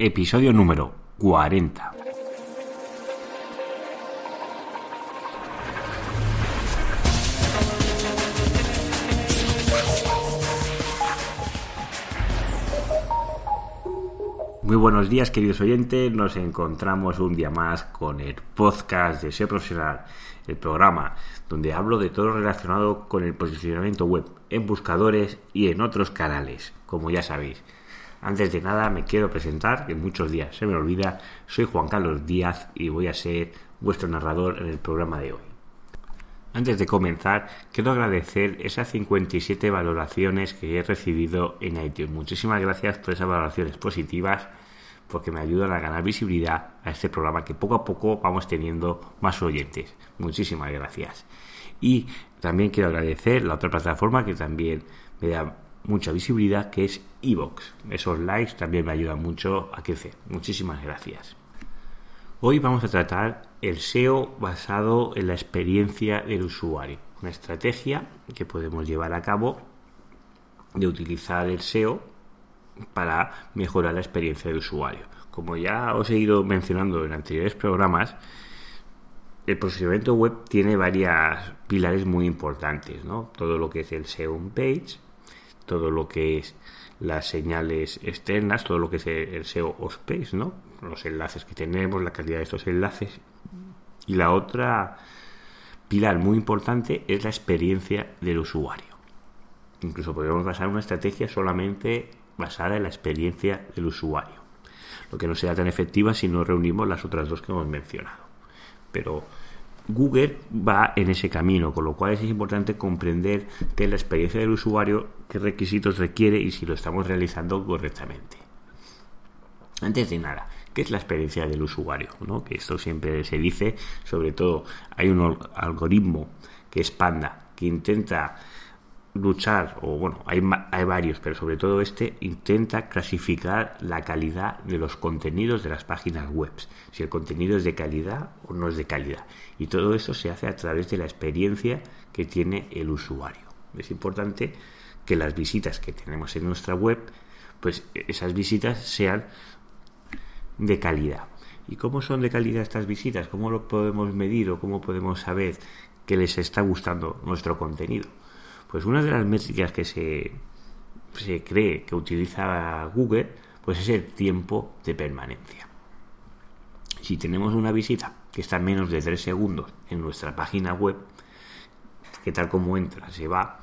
episodio número 40. Muy buenos días, queridos oyentes. Nos encontramos un día más con el podcast de SEO Profesional, el programa donde hablo de todo relacionado con el posicionamiento web en buscadores y en otros canales, como ya sabéis. Antes de nada me quiero presentar, que muchos días se me olvida, soy Juan Carlos Díaz y voy a ser vuestro narrador en el programa de hoy. Antes de comenzar, quiero agradecer esas 57 valoraciones que he recibido en iTunes. Muchísimas gracias por esas valoraciones positivas porque me ayudan a ganar visibilidad a este programa que poco a poco vamos teniendo más oyentes. Muchísimas gracias. Y también quiero agradecer la otra plataforma que también me da mucha visibilidad, que es Evox. Esos likes también me ayudan mucho a crecer. Muchísimas gracias. Hoy vamos a tratar el SEO basado en la experiencia del usuario. Una estrategia que podemos llevar a cabo de utilizar el SEO para mejorar la experiencia del usuario. Como ya os he ido mencionando en anteriores programas, el posicionamiento web tiene varias pilares muy importantes, ¿no? Todo lo que es el SEO page, todo lo que es las señales externas, todo lo que es el SEO space, ¿no? Los enlaces que tenemos, la calidad de estos enlaces. Y la otra pilar muy importante es la experiencia del usuario. Incluso podemos basar una estrategia solamente basada en la experiencia del usuario. Lo que no será tan efectiva si no reunimos las otras dos que hemos mencionado. Pero Google va en ese camino, con lo cual es importante comprender que la experiencia del usuario, qué requisitos requiere y si lo estamos realizando correctamente. Antes de nada, ¿qué es la experiencia del usuario? ¿no? Que esto siempre se dice, sobre todo hay un algoritmo que es Panda, que intenta luchar, o bueno, hay, hay varios, pero sobre todo este, intenta clasificar la calidad de los contenidos de las páginas web, si el contenido es de calidad o no es de calidad. Y todo eso se hace a través de la experiencia que tiene el usuario. Es importante que las visitas que tenemos en nuestra web, pues esas visitas sean de calidad. ¿Y cómo son de calidad estas visitas? ¿Cómo lo podemos medir o cómo podemos saber que les está gustando nuestro contenido? Pues una de las métricas que se, se cree que utiliza Google, pues es el tiempo de permanencia. Si tenemos una visita que está menos de 3 segundos en nuestra página web, que tal como entra se va,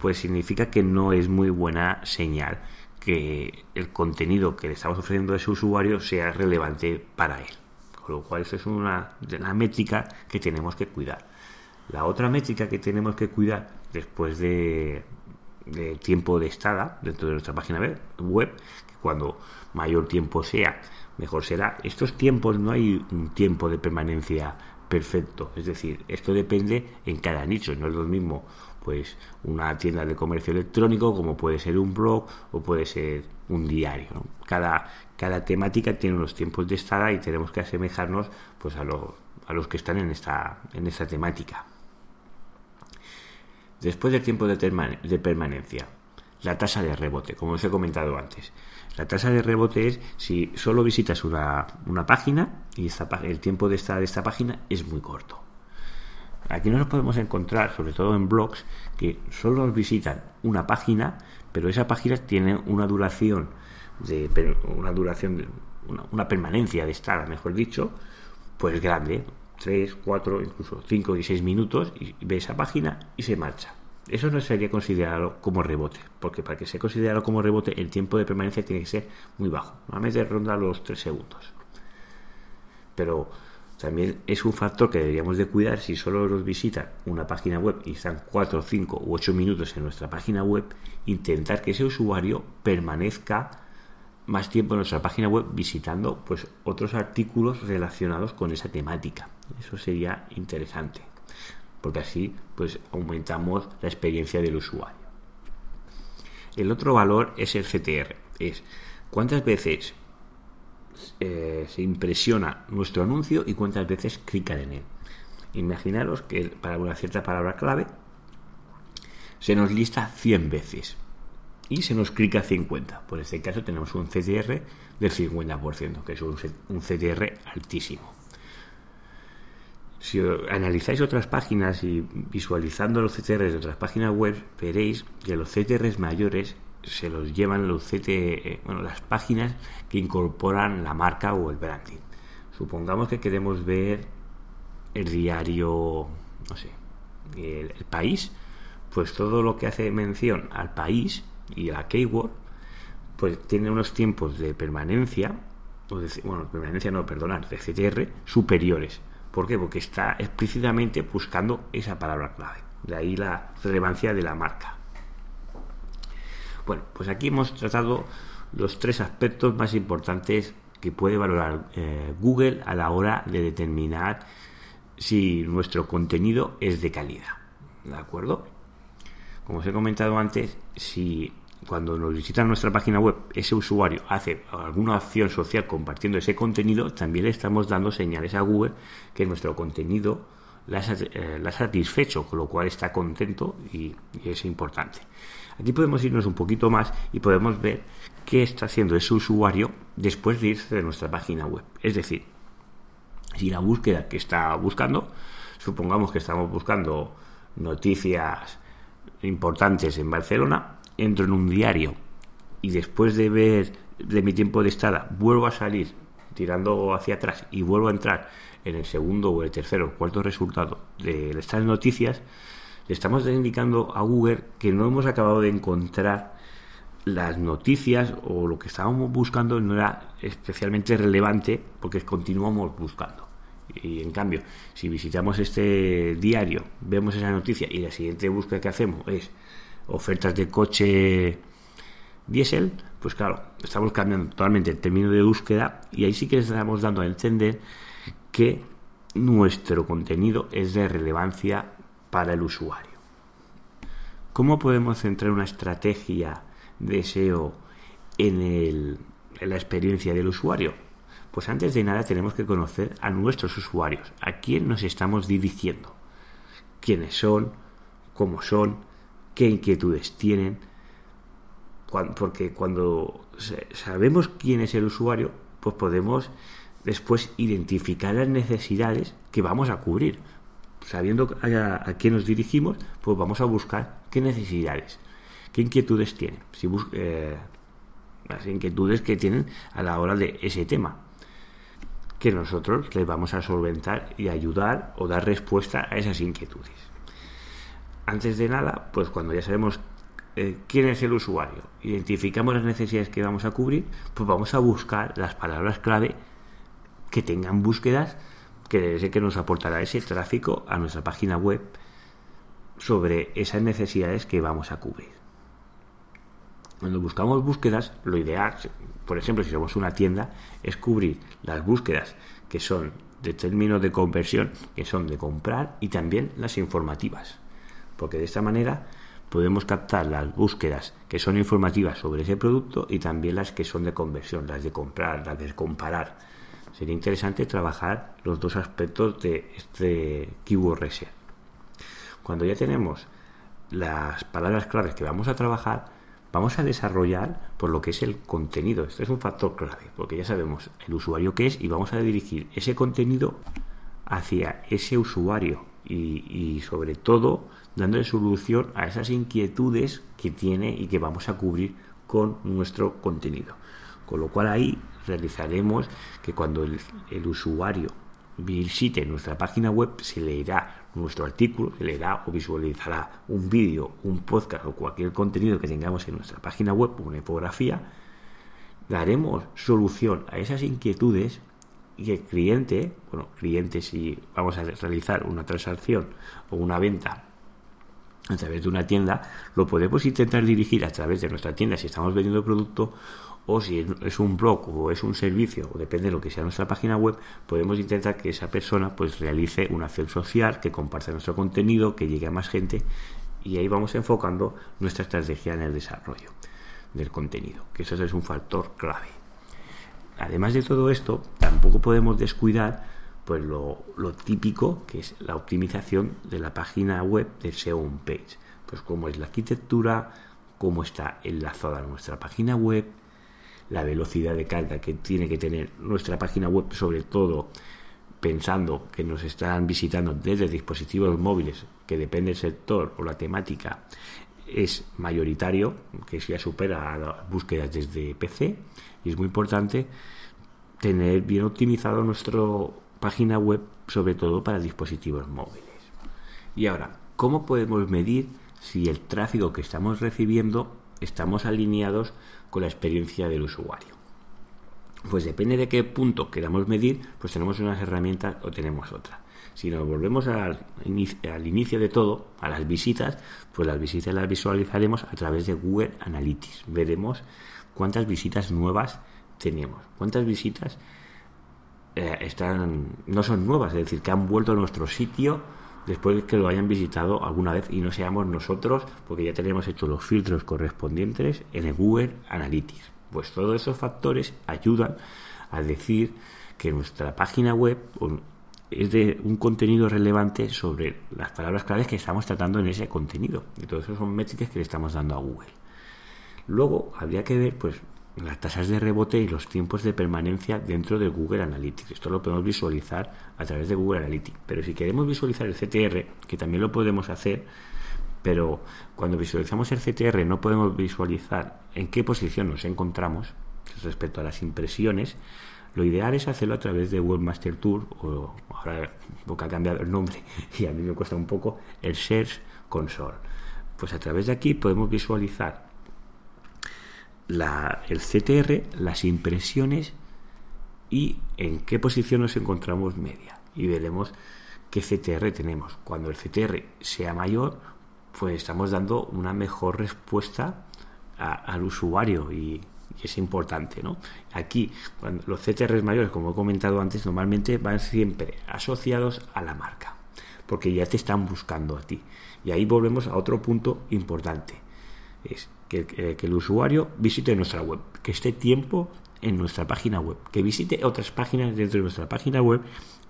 pues significa que no es muy buena señal que el contenido que le estamos ofreciendo a ese usuario sea relevante para él. Con lo cual, eso es una, una métrica que tenemos que cuidar. La otra métrica que tenemos que cuidar después de, tiempo de estada dentro de nuestra página web, cuando mayor tiempo sea, mejor será. Estos tiempos no hay un tiempo de permanencia perfecto, es decir, esto depende en cada nicho, no es lo mismo pues una tienda de comercio electrónico como puede ser un blog o puede ser un diario. Cada, cada temática tiene unos tiempos de estada y tenemos que asemejarnos pues a, a los que están en esta, en esta temática. Después del tiempo de, permanencia, la tasa de rebote, como os he comentado antes. La tasa de rebote es si solo visitas una, página y el tiempo de esta, de esta página es muy corto. Aquí nos podemos encontrar, sobre todo en blogs, que solo visitan una página, pero esa página tiene una duración de una duración una, una permanencia de estar, mejor dicho, pues grande, 3, 4, incluso 5 y 6 minutos y ve esa página y se marcha. Eso no sería considerado como rebote, porque para que sea considerado como rebote el tiempo de permanencia tiene que ser muy bajo, normalmente ronda los 3 segundos. Pero también es un factor que deberíamos de cuidar si solo nos visita una página web y están 4, 5 u 8 minutos en nuestra página web, intentar que ese usuario permanezca más tiempo en nuestra página web visitando pues otros artículos relacionados con esa temática. Eso sería interesante, porque así pues aumentamos la experiencia del usuario. El otro valor es el CTR, es cuántas veces eh, se impresiona nuestro anuncio y cuántas veces clican en él. Imaginaros que para una cierta palabra clave se nos lista 100 veces. y se nos clica 50. Por este caso tenemos un CTR del 50%, que es un, un CTR altísimo. Si analizáis otras páginas y visualizando los CTRs de otras páginas web, veréis que los CTRs mayores se los llevan los CT, eh, bueno, las páginas que incorporan la marca o el branding. Supongamos que queremos ver el diario, no sé, el, país, pues todo lo que hace mención al país y a la keyword, pues tiene unos tiempos de permanencia, o de, bueno, permanencia no, perdonar, de CTR superiores. ¿Por qué? Porque está explícitamente buscando esa palabra clave. De ahí la relevancia de la marca. Bueno, pues aquí hemos tratado los tres aspectos más importantes que puede valorar eh, Google a la hora de determinar si nuestro contenido es de calidad. ¿De acuerdo? Como os he comentado antes, si cuando nos visita nuestra página web ese usuario hace alguna acción social compartiendo ese contenido, también le estamos dando señales a Google que nuestro contenido la, eh, ha satisfecho, con lo cual está contento y, y es importante. Aquí podemos irnos un poquito más y podemos ver qué está haciendo ese usuario después de irse de nuestra página web. Es decir, si la búsqueda que está buscando, supongamos que estamos buscando noticias importantes en Barcelona, entro en un diario y después de ver de mi tiempo de estada vuelvo a salir tirando hacia atrás y vuelvo a entrar en el segundo o el tercero o cuarto resultado de estas noticias, le estamos indicando a Google que no hemos acabado de encontrar las noticias o lo que estábamos buscando no era especialmente relevante porque continuamos buscando. Y en cambio, si visitamos este diario, vemos esa noticia y la siguiente búsqueda que hacemos es ofertas de coche diésel, pues claro, estamos cambiando totalmente el término de búsqueda y ahí sí que estamos dando a entender que nuestro contenido es de relevancia para el usuario. ¿Cómo podemos centrar una estrategia de SEO en, en la experiencia del usuario? Pues antes de nada tenemos que conocer a nuestros usuarios, a quién nos estamos dirigiendo, quiénes son, cómo son, qué inquietudes tienen, porque cuando sabemos quién es el usuario, pues podemos después identificar las necesidades que vamos a cubrir. Sabiendo a, quién nos dirigimos, pues vamos a buscar qué necesidades, qué inquietudes tienen, si eh, las inquietudes que tienen a la hora de ese tema, que nosotros les vamos a solventar y ayudar o dar respuesta a esas inquietudes antes de nada, pues cuando ya sabemos eh, quién es el usuario, identificamos las necesidades que vamos a cubrir, pues vamos a buscar las palabras clave que tengan búsquedas que que nos aportará ese tráfico a nuestra página web sobre esas necesidades que vamos a cubrir. Cuando buscamos búsquedas, lo ideal, por ejemplo, si somos una tienda, es cubrir las búsquedas que son de términos de conversión, que son de comprar, y también las informativas porque de esta manera podemos captar las búsquedas que son informativas sobre ese producto y también las que son de conversión, las de comprar, las de comparar. Sería interesante trabajar los dos aspectos de este keyword research. Cuando ya tenemos las palabras claves que vamos a trabajar, vamos a desarrollar por lo que es el contenido. Este es un factor clave, porque ya sabemos el usuario que es y vamos a dirigir ese contenido hacia ese usuario y, y sobre todo dándole solución a esas inquietudes que tiene y que vamos a cubrir con nuestro contenido. Con lo cual ahí realizaremos que cuando el, usuario visite nuestra página web se leerá nuestro artículo, se leerá o visualizará un vídeo, un podcast o cualquier contenido que tengamos en nuestra página web, una infografía, daremos solución a esas inquietudes y el cliente, bueno, cliente si vamos a realizar una transacción o una venta a través de una tienda, lo podemos intentar dirigir a través de nuestra tienda si estamos vendiendo producto o si es un blog o es un servicio o depende de lo que sea nuestra página web, podemos intentar que esa persona pues realice una acción social, que comparta nuestro contenido, que llegue a más gente y ahí vamos enfocando nuestra estrategia en el desarrollo del contenido, que eso es un factor clave. Además de todo esto, tampoco podemos descuidar pues lo, típico que es la optimización de la página web del SEO page. Pues cómo es la arquitectura, cómo está enlazada nuestra página web, la velocidad de carga que tiene que tener nuestra página web, sobre todo pensando que nos están visitando desde dispositivos móviles, que depende del sector o la temática, es mayoritario, que ya supera a las búsquedas desde PC, y es muy importante tener bien optimizado nuestra página web, sobre todo para dispositivos móviles. Y ahora, ¿cómo podemos medir si el tráfico que estamos recibiendo estamos alineados con la experiencia del usuario? Pues depende de qué punto queramos medir, pues tenemos unas herramientas o tenemos otras. Si nos volvemos al, inicio de todo, a las visitas, pues las visitas las visualizaremos a través de Google Analytics. Veremos cuántas visitas nuevas tenemos, cuántas visitas eh, están no son nuevas, es decir, que han vuelto a nuestro sitio después de que lo hayan visitado alguna vez y no seamos nosotros, porque ya tenemos hecho los filtros correspondientes en el Google Analytics. Pues todos esos factores ayudan a decir que nuestra página web es de un contenido relevante sobre las palabras claves que estamos tratando en ese contenido. Y todos esos son métricas que le estamos dando a Google. Luego habría que ver pues las tasas de rebote y los tiempos de permanencia dentro de Google Analytics. Esto lo podemos visualizar a través de Google Analytics. Pero si queremos visualizar el CTR, que también lo podemos hacer, pero cuando visualizamos el CTR no podemos visualizar en qué posición nos encontramos respecto a las impresiones, lo ideal es hacerlo a través de Webmaster Tour, o ahora porque ha cambiado el nombre y a mí me cuesta un poco, el Search Console. Pues a través de aquí podemos visualizar la, el CTR, las impresiones y en qué posición nos encontramos media. Y veremos qué CTR tenemos. Cuando el CTR sea mayor, pues estamos dando una mejor respuesta al usuario y, es importante, ¿no? Aquí, cuando los CTRs mayores, como he comentado antes, normalmente van siempre asociados a la marca, porque ya te están buscando a ti. Y ahí volvemos a otro punto importante, es que, que el usuario visite nuestra web, que esté tiempo en nuestra página web, que visite otras páginas dentro de nuestra página web,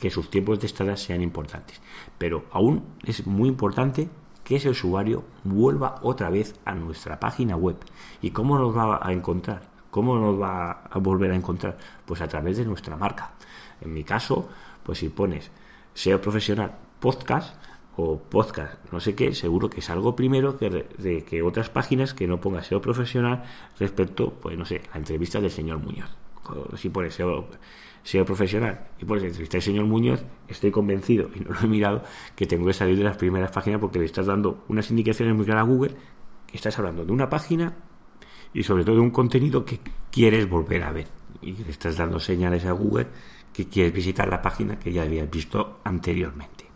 que sus tiempos de estada sean importantes. Pero aún es muy importante que ese usuario vuelva otra vez a nuestra página web. ¿Y cómo nos va a encontrar? ¿Cómo nos va a volver a encontrar? Pues a través de nuestra marca. En mi caso, pues si pones SEO profesional podcast podcast no sé qué, seguro que es algo primero que, de, que otras páginas que no ponga SEO profesional respecto, pues no sé, la entrevista del señor Muñoz. Si pones SEO profesional y por eso entrevistar al señor Muñoz, estoy convencido, y no lo he mirado, que tengo que salir de las primeras páginas porque le estás dando unas indicaciones muy claras a Google, que estás hablando de una página y sobre todo de un contenido que quieres volver a ver. Y le estás dando señales a Google que quieres visitar la página que ya habías visto anteriormente.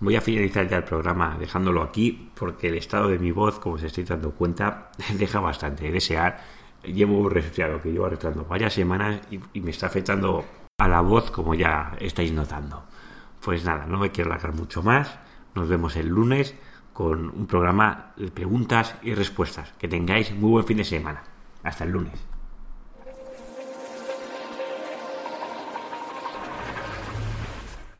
Voy a finalizar ya el programa dejándolo aquí porque el estado de mi voz, como se estoy dando cuenta, deja bastante de desear. Llevo resfriado que llevo arrastrando varias semanas y me está afectando a la voz, como ya estáis notando. Pues nada, no me quiero alargar mucho más. Nos vemos el lunes con un programa de preguntas y respuestas. Que tengáis muy buen fin de semana. Hasta el lunes.